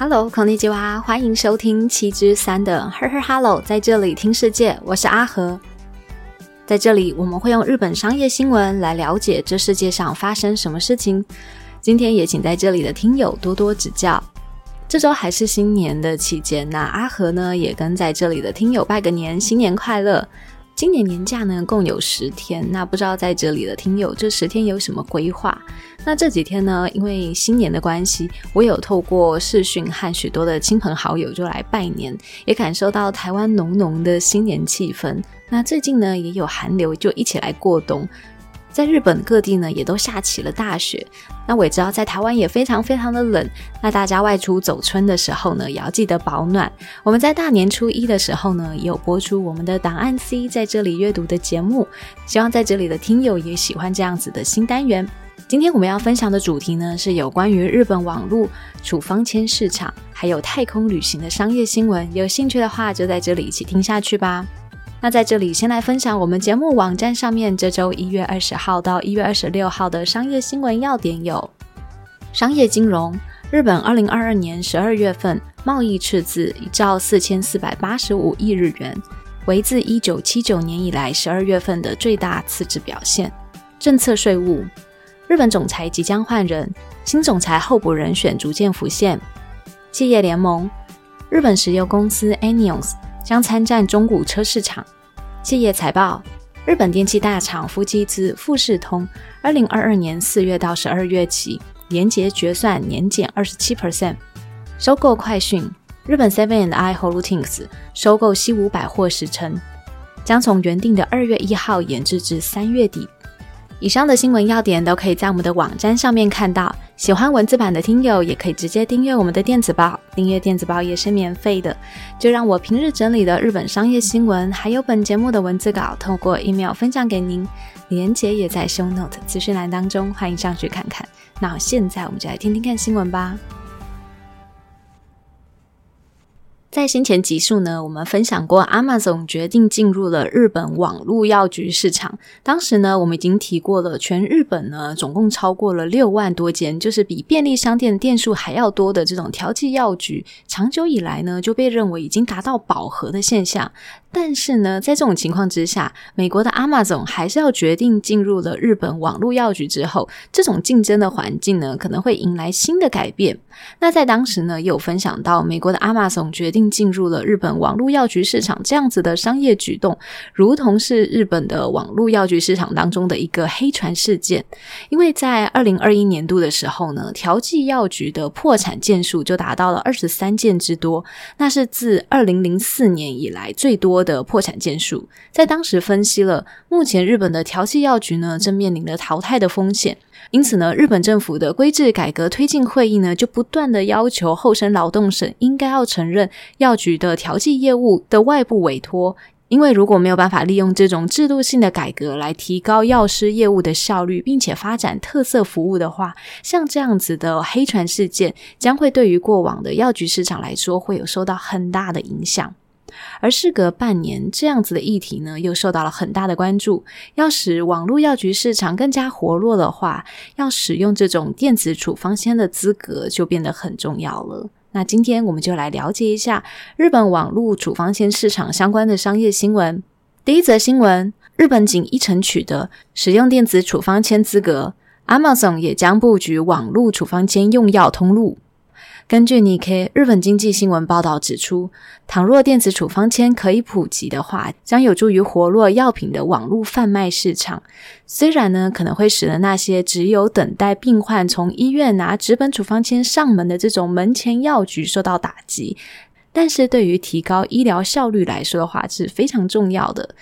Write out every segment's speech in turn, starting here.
Hello，孔尼吉娃，欢迎收听七之三的呵呵 Hello，在这里听世界，我是阿和。在这里，我们会用日本商业新闻来了解这世界上发生什么事情。今天也请在这里的听友多多指教。这周还是新年的期间，那阿和呢也跟在这里的听友拜个年，新年快乐。今年年假呢共有十天，那不知道在这里的听友这十天有什么规划？那这几天呢，因为新年的关系，我有透过视讯和许多的亲朋好友就来拜年，也感受到台湾浓浓的新年气氛。那最近呢也有寒流，就一起来过冬。在日本各地呢，也都下起了大雪。那我也知道，在台湾也非常非常的冷。那大家外出走春的时候呢，也要记得保暖。我们在大年初一的时候呢，也有播出我们的档案 C 在这里阅读的节目。希望在这里的听友也喜欢这样子的新单元。今天我们要分享的主题呢，是有关于日本网络处方签市场，还有太空旅行的商业新闻。有兴趣的话，就在这里一起听下去吧。那在这里先来分享我们节目网站上面这周一月二十号到一月二十六号的商业新闻要点有：商业金融，日本二零二二年十二月份贸易赤字一兆四千四百八十五亿日元，为自一九七九年以来十二月份的最大赤字表现。政策税务，日本总裁即将换人，新总裁候补人选逐渐浮现。企业联盟，日本石油公司 Enios。将参战中古车市场。企业财报：日本电器大厂富基资富士通，二零二二年四月到十二月起，年结决算年减二十七 percent。收购快讯：日本 Seven and I Holdings 收购西武百货时称，将从原定的二月一号延至至三月底。以上的新闻要点都可以在我们的网站上面看到。喜欢文字版的听友也可以直接订阅我们的电子报，订阅电子报也是免费的。就让我平日整理的日本商业新闻，还有本节目的文字稿，透过 email 分享给您。连结也在 show note 资讯栏当中，欢迎上去看看。那现在我们就来听听看新闻吧。在先前集数呢，我们分享过，Amazon 决定进入了日本网络药局市场。当时呢，我们已经提过了，全日本呢总共超过了六万多间，就是比便利商店店数还要多的这种调剂药局，长久以来呢就被认为已经达到饱和的现象。但是呢，在这种情况之下，美国的 Amazon 还是要决定进入了日本网络药局之后，这种竞争的环境呢，可能会迎来新的改变。那在当时呢，也有分享到美国的 Amazon 决定并进入了日本网络药局市场这样子的商业举动，如同是日本的网络药局市场当中的一个黑船事件。因为在二零二一年度的时候呢，调剂药局的破产件数就达到了二十三件之多，那是自二零零四年以来最多。的破产件数，在当时分析了，目前日本的调剂药局呢正面临着淘汰的风险，因此呢，日本政府的规制改革推进会议呢就不断的要求厚生劳动省应该要承认药局的调剂业务的外部委托，因为如果没有办法利用这种制度性的改革来提高药师业务的效率，并且发展特色服务的话，像这样子的黑船事件将会对于过往的药局市场来说会有受到很大的影响。而事隔半年，这样子的议题呢，又受到了很大的关注。要使网络药局市场更加活络的话，要使用这种电子处方签的资格就变得很重要了。那今天我们就来了解一下日本网络处方签市场相关的商业新闻。第一则新闻：日本仅一城取得使用电子处方签资格，Amazon 也将布局网络处方签用药通路。根据 Nikkei 日本经济新闻报道指出，倘若电子处方签可以普及的话，将有助于活络药品的网络贩卖市场。虽然呢，可能会使得那些只有等待病患从医院拿纸本处方签上门的这种门前药局受到打击，但是对于提高医疗效率来说的话是非常重要的。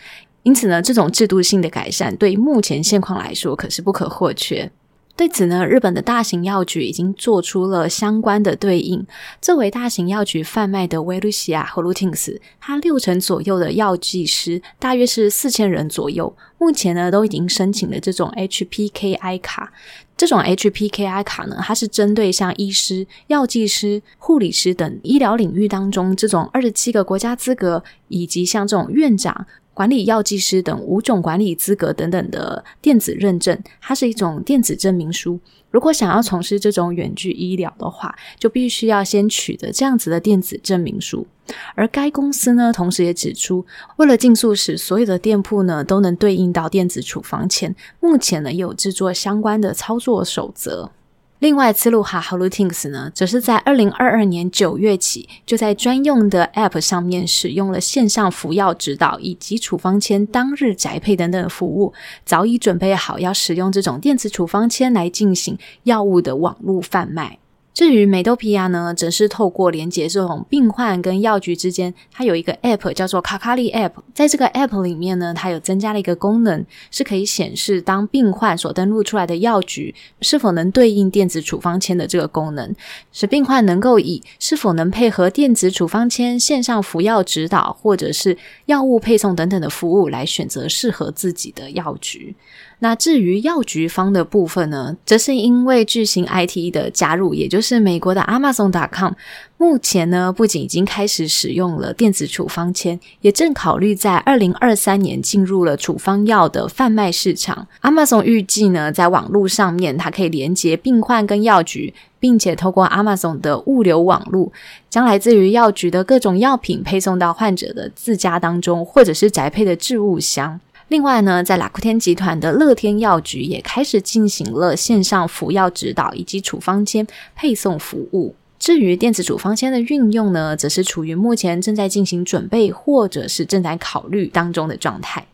因此呢，这种制度性的改善对目前现况来说可是不可或缺。对此呢，日本的大型药局已经做出了相关的对应。作为大型药局贩卖的威露西亚和 Lutins，它六成左右的药剂师，大约是四千人左右，目前呢都已经申请了这种 HPKI 卡。这种 HPKI 卡呢，它是针对像医师、药剂师、护理师等医疗领域当中这种二十七个国家资格，以及像这种院长。管理药剂师等五种管理资格等等的电子认证，它是一种电子证明书。如果想要从事这种远距医疗的话，就必须要先取得这样子的电子证明书。而该公司呢，同时也指出，为了尽速使所有的店铺呢都能对应到电子处方签，目前呢也有制作相关的操作守则。另外，次路哈 Holutings 呢，则是在二零二二年九月起，就在专用的 App 上面使用了线上服药指导以及处方签当日宅配等等服务，早已准备好要使用这种电子处方签来进行药物的网络贩卖。至于美多皮亚呢，则是透过连接这种病患跟药局之间，它有一个 App 叫做卡卡利 App，在这个 App 里面呢，它有增加了一个功能，是可以显示当病患所登录出来的药局是否能对应电子处方签的这个功能，使病患能够以是否能配合电子处方签线上服药指导，或者是药物配送等等的服务来选择适合自己的药局。那至于药局方的部分呢，则是因为巨型 IT 的加入，也就是美国的 Amazon.com，目前呢不仅已经开始使用了电子处方签，也正考虑在二零二三年进入了处方药的贩卖市场。Amazon 预计呢，在网络上面，它可以连接病患跟药局，并且透过 Amazon 的物流网络，将来自于药局的各种药品配送到患者的自家当中，或者是宅配的置物箱。另外呢，在拉库天集团的乐天药局也开始进行了线上服药指导以及处方签配送服务。至于电子处方签的运用呢，则是处于目前正在进行准备或者是正在考虑当中的状态。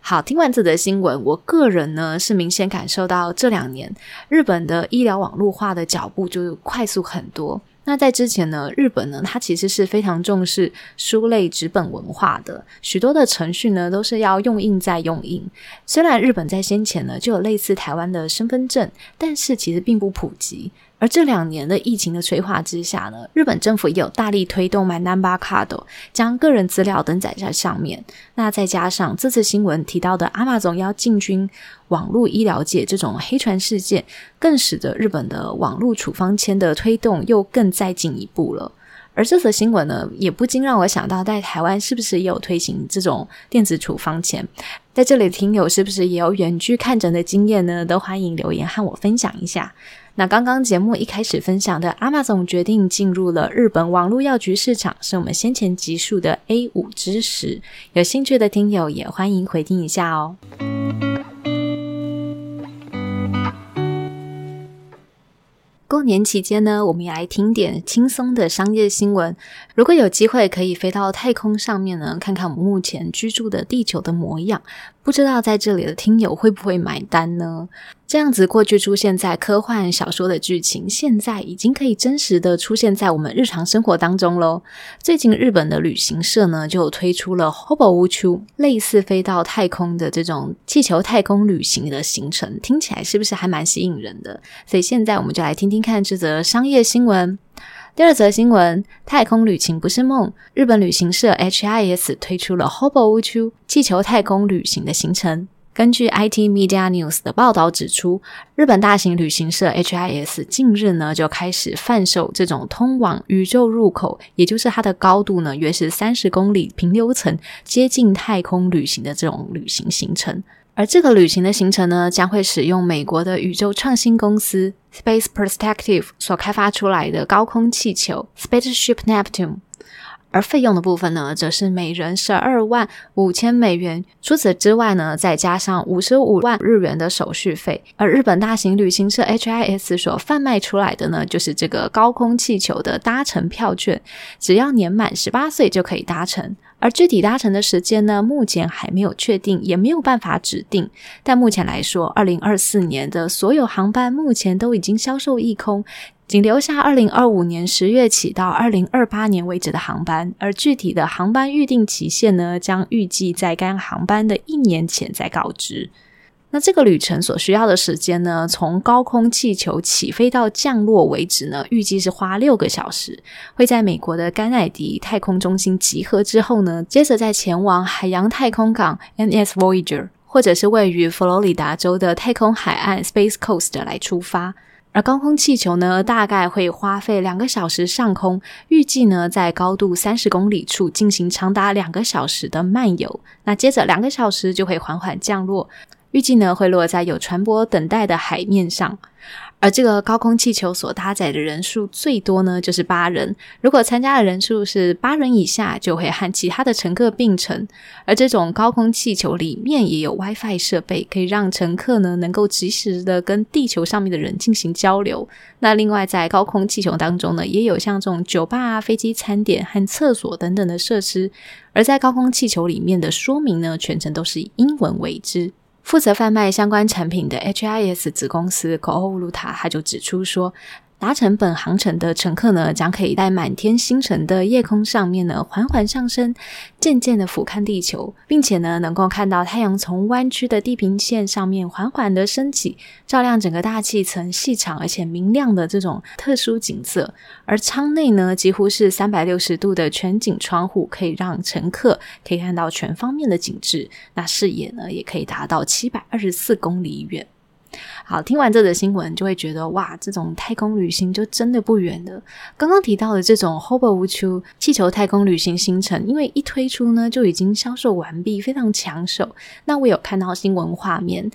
好，听完这则新闻，我个人呢是明显感受到这两年日本的医疗网络化的脚步就快速很多。那在之前呢，日本呢，它其实是非常重视书类纸本文化的，许多的程序呢都是要用印再用印。虽然日本在先前呢就有类似台湾的身份证，但是其实并不普及。而这两年的疫情的催化之下呢，日本政府也有大力推动 My Number Card，将个人资料登载在上面。那再加上这次新闻提到的阿玛总要进军网络医疗界这种黑船事件，更使得日本的网络处方签的推动又更再进一步了。而这则新闻呢，也不禁让我想到，在台湾是不是也有推行这种电子处方签？在这里听友是不是也有远距看诊的经验呢？都欢迎留言和我分享一下。那刚刚节目一开始分享的，Amazon 决定进入了日本网络药局市场，是我们先前集数的 A 五知识。有兴趣的听友也欢迎回听一下哦。过年期间呢，我们也来听点轻松的商业新闻。如果有机会可以飞到太空上面呢，看看我们目前居住的地球的模样。不知道在这里的听友会不会买单呢？这样子过去出现在科幻小说的剧情，现在已经可以真实的出现在我们日常生活当中喽。最近日本的旅行社呢，就推出了 Hobo 屋丘，类似飞到太空的这种气球太空旅行的行程，听起来是不是还蛮吸引人的？所以现在我们就来听听看这则商业新闻。第二则新闻：太空旅行不是梦。日本旅行社 HIS 推出了 Hobo 屋丘气球太空旅行的行程。根据 IT Media News 的报道指出，日本大型旅行社 HIS 近日呢就开始贩售这种通往宇宙入口，也就是它的高度呢约是三十公里平流层，接近太空旅行的这种旅行行程。而这个旅行的行程呢，将会使用美国的宇宙创新公司 Space Perspective 所开发出来的高空气球 Spaceship Neptune。而费用的部分呢，则是每人十二万五千美元。除此之外呢，再加上五十五万日元的手续费。而日本大型旅行社 HIS 所贩卖出来的呢，就是这个高空气球的搭乘票券，只要年满十八岁就可以搭乘。而具体搭乘的时间呢，目前还没有确定，也没有办法指定。但目前来说，二零二四年的所有航班目前都已经销售一空。仅留下二零二五年十月起到二零二八年为止的航班，而具体的航班预定期限呢，将预计在该航班的一年前再告知。那这个旅程所需要的时间呢，从高空气球起飞到降落为止呢，预计是花六个小时。会在美国的甘乃迪太空中心集合之后呢，接着再前往海洋太空港 NS Voyager，或者是位于佛罗里达州的太空海岸 Space Coast 来出发。而高空气球呢，大概会花费两个小时上空，预计呢在高度三十公里处进行长达两个小时的漫游。那接着两个小时就会缓缓降落，预计呢会落在有船舶等待的海面上。而这个高空气球所搭载的人数最多呢，就是八人。如果参加的人数是八人以下，就会和其他的乘客并乘。而这种高空气球里面也有 WiFi 设备，可以让乘客呢能够及时的跟地球上面的人进行交流。那另外在高空气球当中呢，也有像这种酒吧啊、飞机餐点和厕所等等的设施。而在高空气球里面的说明呢，全程都是以英文为之。负责贩卖相关产品的 HIS 子公司 c o o l u t a 他就指出说。搭乘本航程的乘客呢，将可以在满天星辰的夜空上面呢，缓缓上升，渐渐的俯瞰地球，并且呢，能够看到太阳从弯曲的地平线上面缓缓的升起，照亮整个大气层细长而且明亮的这种特殊景色。而舱内呢，几乎是三百六十度的全景窗户，可以让乘客可以看到全方面的景致。那视野呢，也可以达到七百二十四公里远。好，听完这则新闻，就会觉得哇，这种太空旅行就真的不远了。刚刚提到的这种 h o b o 无球气球太空旅行星辰，因为一推出呢，就已经销售完毕，非常抢手。那我有看到新闻画面。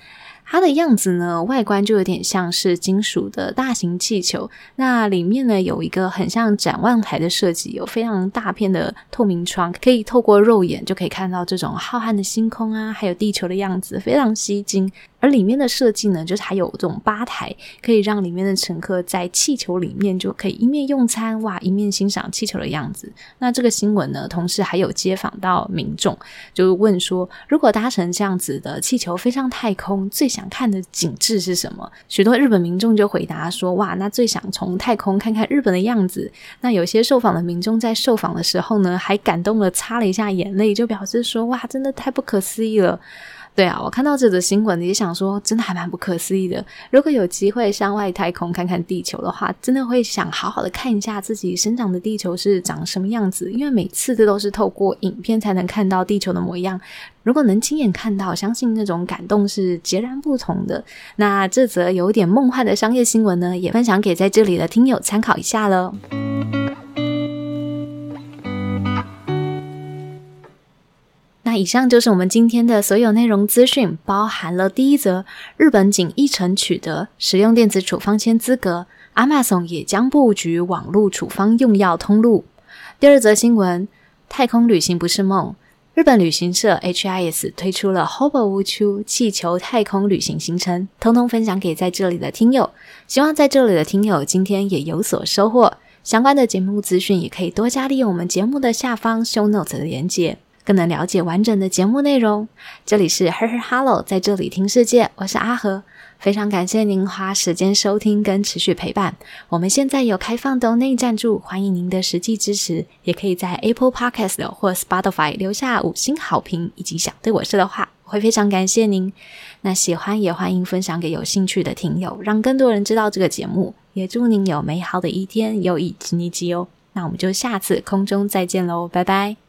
它的样子呢，外观就有点像是金属的大型气球。那里面呢，有一个很像展望台的设计，有非常大片的透明窗，可以透过肉眼就可以看到这种浩瀚的星空啊，还有地球的样子，非常吸睛。而里面的设计呢，就是还有这种吧台，可以让里面的乘客在气球里面就可以一面用餐哇，一面欣赏气球的样子。那这个新闻呢，同时还有接访到民众，就问说，如果搭乘这样子的气球飞上太空，最想看的景致是什么？许多日本民众就回答说，哇，那最想从太空看看日本的样子。那有些受访的民众在受访的时候呢，还感动的擦了一下眼泪，就表示说，哇，真的太不可思议了。对啊，我看到这则新闻，也想说，真的还蛮不可思议的。如果有机会上外太空看看地球的话，真的会想好好的看一下自己生长的地球是长什么样子。因为每次这都是透过影片才能看到地球的模样。如果能亲眼看到，相信那种感动是截然不同的。那这则有点梦幻的商业新闻呢，也分享给在这里的听友参考一下了。以上就是我们今天的所有内容资讯，包含了第一则日本仅一城取得使用电子处方签资格，Amazon 也将布局网络处方用药通路。第二则新闻，太空旅行不是梦，日本旅行社 HIS 推出了 Hobo 无秋气球太空旅行行程，通通分享给在这里的听友。希望在这里的听友今天也有所收获。相关的节目资讯也可以多加利用我们节目的下方 Show Notes 的连接。更能了解完整的节目内容。这里是 Her Her Hello，在这里听世界，我是阿和。非常感谢您花时间收听跟持续陪伴。我们现在有开放的内赞助，欢迎您的实际支持，也可以在 Apple Podcast 或 Spotify 留下五星好评以及想对我说的话，我会非常感谢您。那喜欢也欢迎分享给有兴趣的听友，让更多人知道这个节目。也祝您有美好的一天，有以及你吉哦。那我们就下次空中再见喽，拜拜。